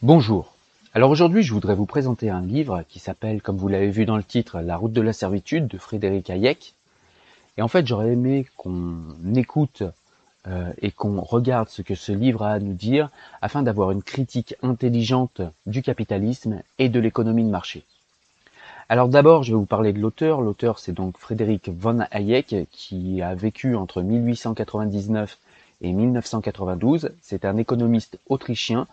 Bonjour. Alors aujourd'hui, je voudrais vous présenter un livre qui s'appelle, comme vous l'avez vu dans le titre, La route de la servitude de Frédéric Hayek. Et en fait, j'aurais aimé qu'on écoute euh, et qu'on regarde ce que ce livre a à nous dire afin d'avoir une critique intelligente du capitalisme et de l'économie de marché. Alors d'abord, je vais vous parler de l'auteur. L'auteur, c'est donc Frédéric von Hayek qui a vécu entre 1899 et 1992. C'est un économiste autrichien,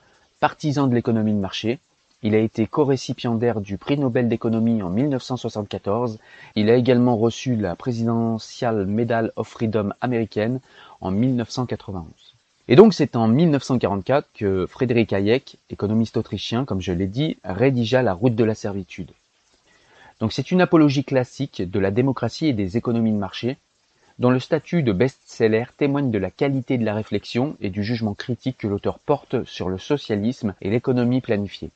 partisan de l'économie de marché. Il a été co-récipiendaire du prix Nobel d'économie en 1974. Il a également reçu la Presidential Medal of Freedom américaine en 1991. Et donc c'est en 1944 que Frédéric Hayek, économiste autrichien, comme je l'ai dit, rédigea La route de la servitude. Donc c'est une apologie classique de la démocratie et des économies de marché, dont le statut de best-seller témoigne de la qualité de la réflexion et du jugement critique que l'auteur porte sur le socialisme et l'économie planifiée.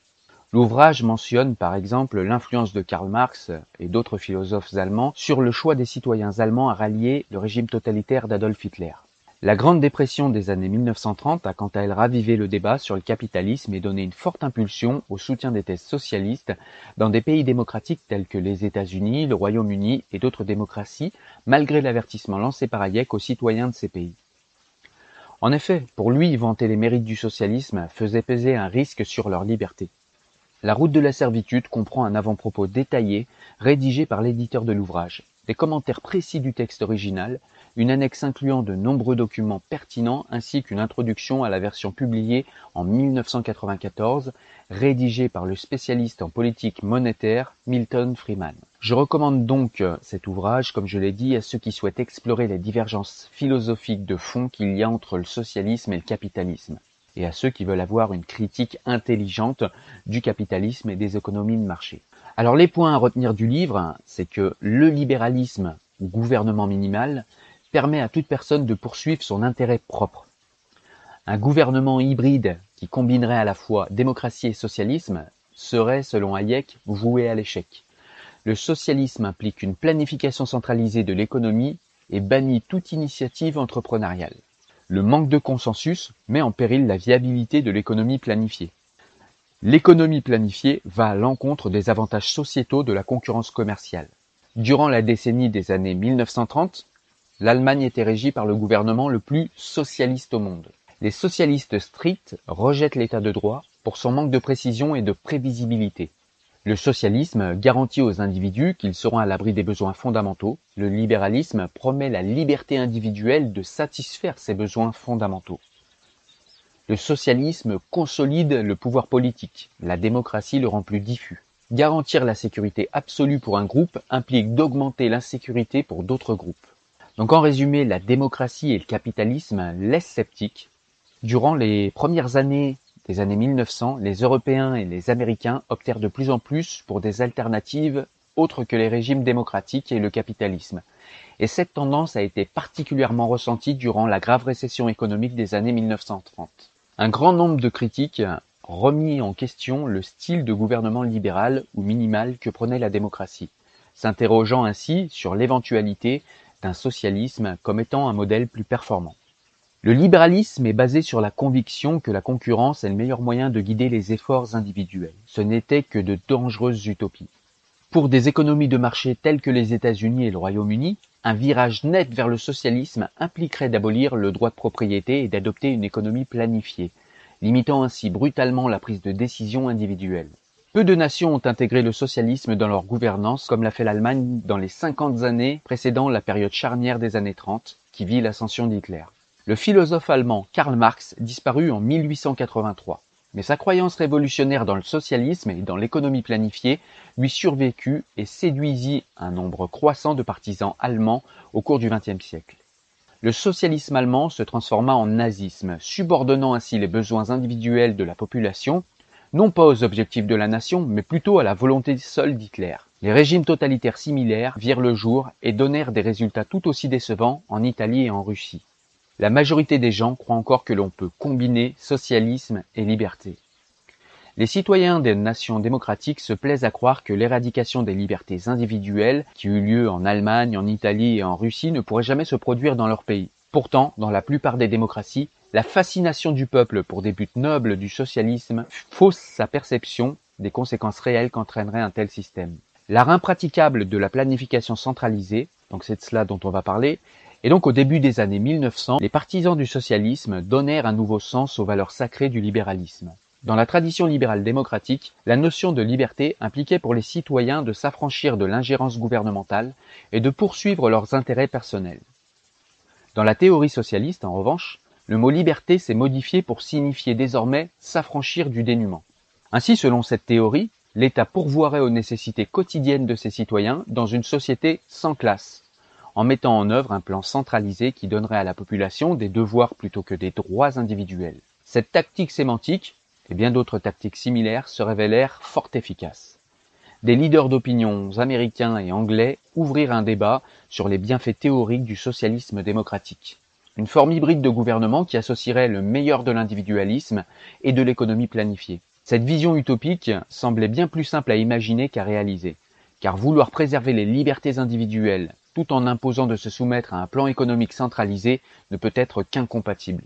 L'ouvrage mentionne par exemple l'influence de Karl Marx et d'autres philosophes allemands sur le choix des citoyens allemands à rallier le régime totalitaire d'Adolf Hitler. La Grande Dépression des années 1930 a quant à elle ravivé le débat sur le capitalisme et donné une forte impulsion au soutien des thèses socialistes dans des pays démocratiques tels que les États-Unis, le Royaume-Uni et d'autres démocraties, malgré l'avertissement lancé par Hayek aux citoyens de ces pays. En effet, pour lui, vanter les mérites du socialisme faisait peser un risque sur leur liberté. La route de la servitude comprend un avant-propos détaillé rédigé par l'éditeur de l'ouvrage, des commentaires précis du texte original, une annexe incluant de nombreux documents pertinents ainsi qu'une introduction à la version publiée en 1994, rédigée par le spécialiste en politique monétaire Milton Freeman. Je recommande donc cet ouvrage, comme je l'ai dit, à ceux qui souhaitent explorer les divergences philosophiques de fond qu'il y a entre le socialisme et le capitalisme, et à ceux qui veulent avoir une critique intelligente du capitalisme et des économies de marché. Alors les points à retenir du livre, c'est que le libéralisme ou gouvernement minimal permet à toute personne de poursuivre son intérêt propre. Un gouvernement hybride qui combinerait à la fois démocratie et socialisme serait, selon Hayek, voué à l'échec. Le socialisme implique une planification centralisée de l'économie et bannit toute initiative entrepreneuriale. Le manque de consensus met en péril la viabilité de l'économie planifiée. L'économie planifiée va à l'encontre des avantages sociétaux de la concurrence commerciale. Durant la décennie des années 1930, l'Allemagne était régie par le gouvernement le plus socialiste au monde. Les socialistes stricts rejettent l'état de droit pour son manque de précision et de prévisibilité. Le socialisme garantit aux individus qu'ils seront à l'abri des besoins fondamentaux. Le libéralisme promet la liberté individuelle de satisfaire ces besoins fondamentaux. Le socialisme consolide le pouvoir politique. La démocratie le rend plus diffus. Garantir la sécurité absolue pour un groupe implique d'augmenter l'insécurité pour d'autres groupes. Donc en résumé, la démocratie et le capitalisme laissent sceptiques. Durant les premières années des années 1900, les Européens et les Américains optèrent de plus en plus pour des alternatives autres que les régimes démocratiques et le capitalisme. Et cette tendance a été particulièrement ressentie durant la grave récession économique des années 1930. Un grand nombre de critiques remis en question le style de gouvernement libéral ou minimal que prenait la démocratie, s'interrogeant ainsi sur l'éventualité d'un socialisme comme étant un modèle plus performant. Le libéralisme est basé sur la conviction que la concurrence est le meilleur moyen de guider les efforts individuels. Ce n'était que de dangereuses utopies. Pour des économies de marché telles que les États-Unis et le Royaume-Uni, un virage net vers le socialisme impliquerait d'abolir le droit de propriété et d'adopter une économie planifiée, limitant ainsi brutalement la prise de décision individuelle. Peu de nations ont intégré le socialisme dans leur gouvernance comme l'a fait l'Allemagne dans les 50 années précédant la période charnière des années 30 qui vit l'ascension d'Hitler. Le philosophe allemand Karl Marx disparut en 1883, mais sa croyance révolutionnaire dans le socialisme et dans l'économie planifiée lui survécut et séduisit un nombre croissant de partisans allemands au cours du XXe siècle. Le socialisme allemand se transforma en nazisme, subordonnant ainsi les besoins individuels de la population non pas aux objectifs de la nation, mais plutôt à la volonté seule d'Hitler. Les régimes totalitaires similaires virent le jour et donnèrent des résultats tout aussi décevants en Italie et en Russie. La majorité des gens croient encore que l'on peut combiner socialisme et liberté. Les citoyens des nations démocratiques se plaisent à croire que l'éradication des libertés individuelles, qui eut lieu en Allemagne, en Italie et en Russie, ne pourrait jamais se produire dans leur pays. Pourtant, dans la plupart des démocraties, La fascination du peuple pour des buts nobles du socialisme fausse sa perception des conséquences réelles qu'entraînerait un tel système. L'art impraticable de la planification centralisée, donc c'est de cela dont on va parler, et donc au début des années 1900, les partisans du socialisme donnèrent un nouveau sens aux valeurs sacrées du libéralisme. Dans la tradition libérale démocratique, la notion de liberté impliquait pour les citoyens de s'affranchir de l'ingérence gouvernementale et de poursuivre leurs intérêts personnels. Dans la théorie socialiste, en revanche, le mot liberté s'est modifié pour signifier désormais s'affranchir du dénuement. Ainsi, selon cette théorie, l'État pourvoirait aux nécessités quotidiennes de ses citoyens dans une société sans classe, en mettant en œuvre un plan centralisé qui donnerait à la population des devoirs plutôt que des droits individuels. Cette tactique sémantique, et bien d'autres tactiques similaires, se révélèrent fort efficaces. Des leaders d'opinion américains et anglais ouvrirent un débat sur les bienfaits théoriques du socialisme démocratique. Une forme hybride de gouvernement qui associerait le meilleur de l'individualisme et de l'économie planifiée. Cette vision utopique semblait bien plus simple à imaginer qu'à réaliser, car vouloir préserver les libertés individuelles tout en imposant de se soumettre à un plan économique centralisé ne peut être qu'incompatible.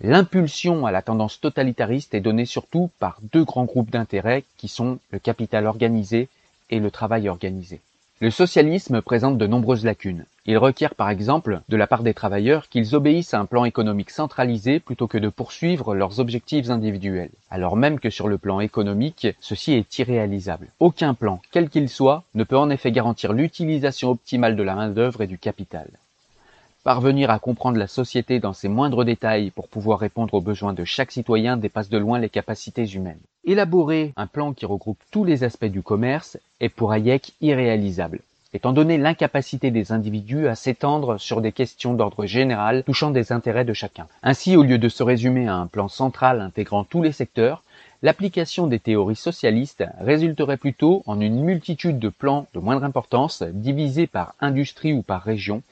L'impulsion à la tendance totalitariste est donnée surtout par deux grands groupes d'intérêts qui sont le capital organisé et le travail organisé. Le socialisme présente de nombreuses lacunes. Il requiert par exemple de la part des travailleurs qu'ils obéissent à un plan économique centralisé plutôt que de poursuivre leurs objectifs individuels, alors même que sur le plan économique, ceci est irréalisable. Aucun plan, quel qu'il soit, ne peut en effet garantir l'utilisation optimale de la main-d'œuvre et du capital. Parvenir à comprendre la société dans ses moindres détails pour pouvoir répondre aux besoins de chaque citoyen dépasse de loin les capacités humaines. Élaborer un plan qui regroupe tous les aspects du commerce est pour Hayek irréalisable, étant donné l'incapacité des individus à s'étendre sur des questions d'ordre général touchant des intérêts de chacun. Ainsi, au lieu de se résumer à un plan central intégrant tous les secteurs, l'application des théories socialistes résulterait plutôt en une multitude de plans de moindre importance divisés par industrie ou par région,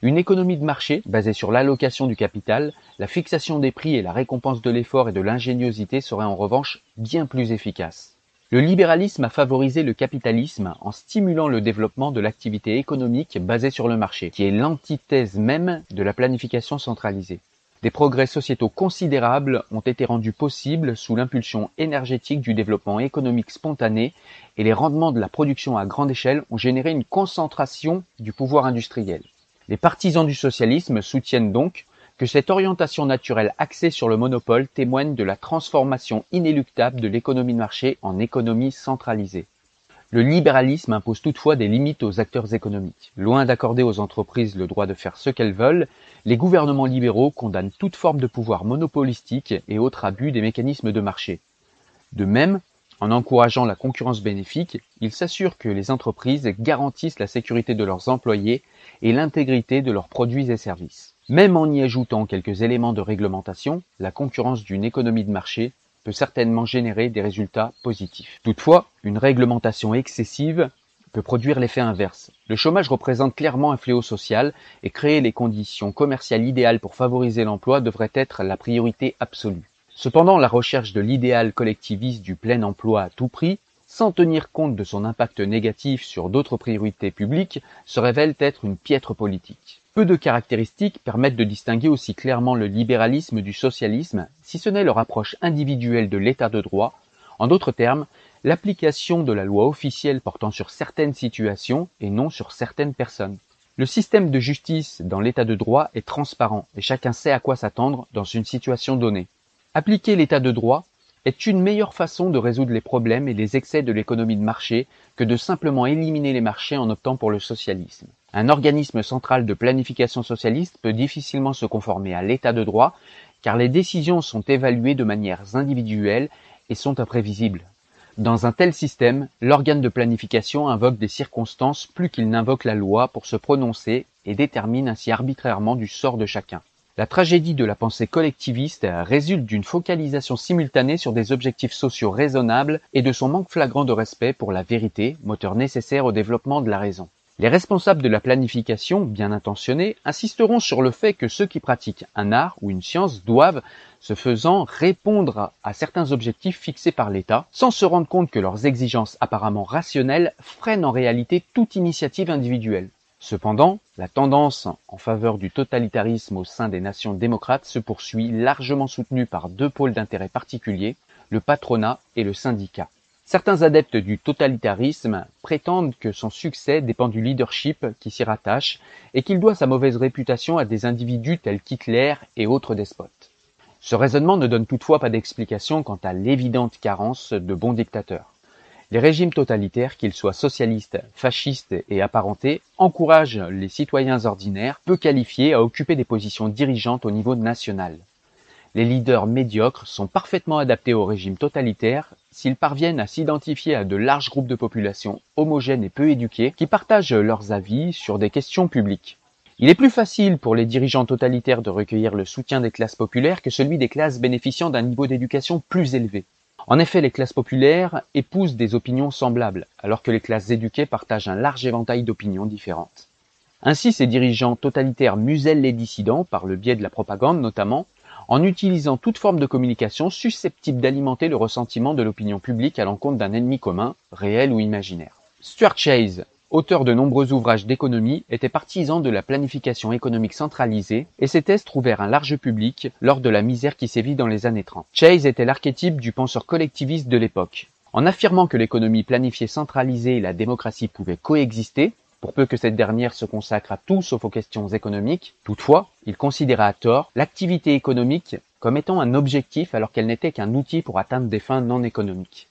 une économie de marché, basée sur l'allocation du capital, la fixation des prix et la récompense de l'effort et de l'ingéniosité serait en revanche bien plus efficace. Le libéralisme a favorisé le capitalisme en stimulant le développement de l'activité économique basée sur le marché, qui est l'antithèse même de la planification centralisée. Des progrès sociétaux considérables ont été rendus possibles sous l'impulsion énergétique du développement économique spontané et les rendements de la production à grande échelle ont généré une concentration du pouvoir industriel. Les partisans du socialisme soutiennent donc que cette orientation naturelle axée sur le monopole témoigne de la transformation inéluctable de l'économie de marché en économie centralisée. Le libéralisme impose toutefois des limites aux acteurs économiques. Loin d'accorder aux entreprises le droit de faire ce qu'elles veulent, les gouvernements libéraux condamnent toute forme de pouvoir monopolistique et autres abus des mécanismes de marché. De même, en encourageant la concurrence bénéfique, ils s'assurent que les entreprises garantissent la sécurité de leurs employés et l'intégrité de leurs produits et services. Même en y ajoutant quelques éléments de réglementation, la concurrence d'une économie de marché peut certainement générer des résultats positifs. Toutefois, une réglementation excessive peut produire l'effet inverse. Le chômage représente clairement un fléau social et créer les conditions commerciales idéales pour favoriser l'emploi devrait être la priorité absolue. Cependant, la recherche de l'idéal collectiviste du plein emploi à tout prix, sans tenir compte de son impact négatif sur d'autres priorités publiques, se révèle être une piètre politique. Peu de caractéristiques permettent de distinguer aussi clairement le libéralisme du socialisme, si ce n'est leur approche individuelle de l'état de droit, en d'autres termes, l'application de la loi officielle portant sur certaines situations et non sur certaines personnes. Le système de justice dans l'état de droit est transparent et chacun sait à quoi s'attendre dans une situation donnée. Appliquer l'état de droit est une meilleure façon de résoudre les problèmes et les excès de l'économie de marché que de simplement éliminer les marchés en optant pour le socialisme. Un organisme central de planification socialiste peut difficilement se conformer à l'état de droit car les décisions sont évaluées de manière individuelle et sont imprévisibles. Dans un tel système, l'organe de planification invoque des circonstances plus qu'il n'invoque la loi pour se prononcer et détermine ainsi arbitrairement du sort de chacun. La tragédie de la pensée collectiviste résulte d'une focalisation simultanée sur des objectifs sociaux raisonnables et de son manque flagrant de respect pour la vérité, moteur nécessaire au développement de la raison. Les responsables de la planification, bien intentionnés, insisteront sur le fait que ceux qui pratiquent un art ou une science doivent, ce faisant, répondre à certains objectifs fixés par l'État, sans se rendre compte que leurs exigences apparemment rationnelles freinent en réalité toute initiative individuelle. Cependant, la tendance en faveur du totalitarisme au sein des nations démocrates se poursuit, largement soutenue par deux pôles d'intérêt particuliers, le patronat et le syndicat. Certains adeptes du totalitarisme prétendent que son succès dépend du leadership qui s'y rattache et qu'il doit sa mauvaise réputation à des individus tels qu'Hitler et autres despotes. Ce raisonnement ne donne toutefois pas d'explication quant à l'évidente carence de bons dictateurs. Les régimes totalitaires, qu'ils soient socialistes, fascistes et apparentés, encouragent les citoyens ordinaires, peu qualifiés, à occuper des positions dirigeantes au niveau national. Les leaders médiocres sont parfaitement adaptés au régime totalitaire s'ils parviennent à s'identifier à de larges groupes de population homogènes et peu éduqués qui partagent leurs avis sur des questions publiques. Il est plus facile pour les dirigeants totalitaires de recueillir le soutien des classes populaires que celui des classes bénéficiant d'un niveau d'éducation plus élevé. En effet, les classes populaires épousent des opinions semblables, alors que les classes éduquées partagent un large éventail d'opinions différentes. Ainsi, ces dirigeants totalitaires musellent les dissidents, par le biais de la propagande notamment, en utilisant toute forme de communication susceptible d'alimenter le ressentiment de l'opinion publique à l'encontre d'un ennemi commun, réel ou imaginaire. Stuart Chase, auteur de nombreux ouvrages d'économie, était partisan de la planification économique centralisée et ses thèses trouvèrent un large public lors de la misère qui sévit dans les années 30. Chase était l'archétype du penseur collectiviste de l'époque. En affirmant que l'économie planifiée centralisée et la démocratie pouvaient coexister, pour peu que cette dernière se consacre à tout sauf aux questions économiques. Toutefois, il considéra à tort l'activité économique comme étant un objectif alors qu'elle n'était qu'un outil pour atteindre des fins non économiques.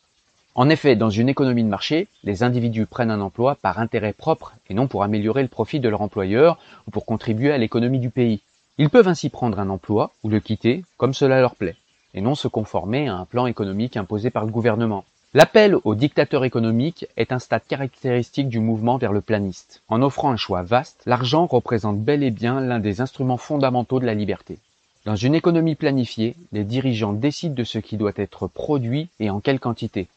En effet, dans une économie de marché, les individus prennent un emploi par intérêt propre et non pour améliorer le profit de leur employeur ou pour contribuer à l'économie du pays. Ils peuvent ainsi prendre un emploi ou le quitter comme cela leur plaît, et non se conformer à un plan économique imposé par le gouvernement. L'appel au dictateur économique est un stade caractéristique du mouvement vers le planiste. En offrant un choix vaste, l'argent représente bel et bien l'un des instruments fondamentaux de la liberté. Dans une économie planifiée, les dirigeants décident de ce qui doit être produit et en quelle quantité.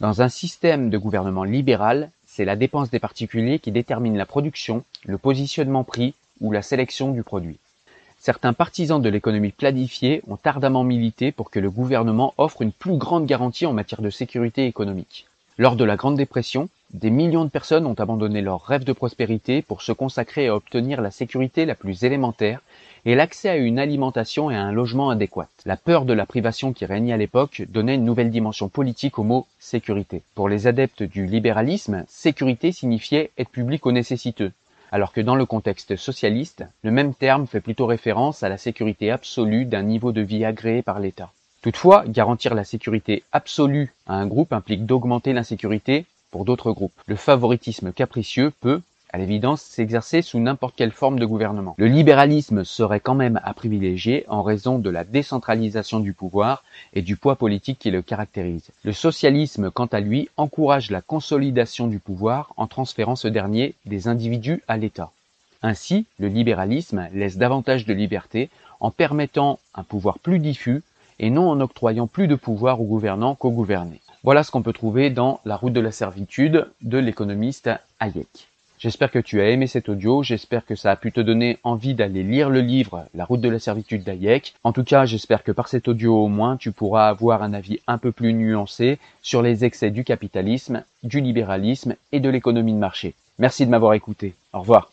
Dans un système de gouvernement libéral, c'est la dépense des particuliers qui détermine la production, le positionnement prix ou la sélection du produit. Certains partisans de l'économie planifiée ont ardemment milité pour que le gouvernement offre une plus grande garantie en matière de sécurité économique. Lors de la Grande Dépression, des millions de personnes ont abandonné leurs rêves de prospérité pour se consacrer à obtenir la sécurité la plus élémentaire et l'accès à une alimentation et à un logement adéquat. La peur de la privation qui régnait à l'époque donnait une nouvelle dimension politique au mot sécurité. Pour les adeptes du libéralisme, sécurité signifiait être public aux nécessiteux, alors que dans le contexte socialiste, le même terme fait plutôt référence à la sécurité absolue d'un niveau de vie agréé par l'État. Toutefois, garantir la sécurité absolue à un groupe implique d'augmenter l'insécurité pour d'autres groupes. Le favoritisme capricieux peut, à l'évidence, s'exercer sous n'importe quelle forme de gouvernement. Le libéralisme serait quand même à privilégier en raison de la décentralisation du pouvoir et du poids politique qui le caractérise. Le socialisme, quant à lui, encourage la consolidation du pouvoir en transférant ce dernier des individus à l'État. Ainsi, le libéralisme laisse davantage de liberté en permettant un pouvoir plus diffus et non en octroyant plus de pouvoir aux gouvernants qu'aux gouvernés. Voilà ce qu'on peut trouver dans La route de la servitude de l'économiste Hayek. J'espère que tu as aimé cet audio, j'espère que ça a pu te donner envie d'aller lire le livre La route de la servitude d'Hayek. En tout cas, j'espère que par cet audio au moins, tu pourras avoir un avis un peu plus nuancé sur les excès du capitalisme, du libéralisme et de l'économie de marché. Merci de m'avoir écouté. Au revoir.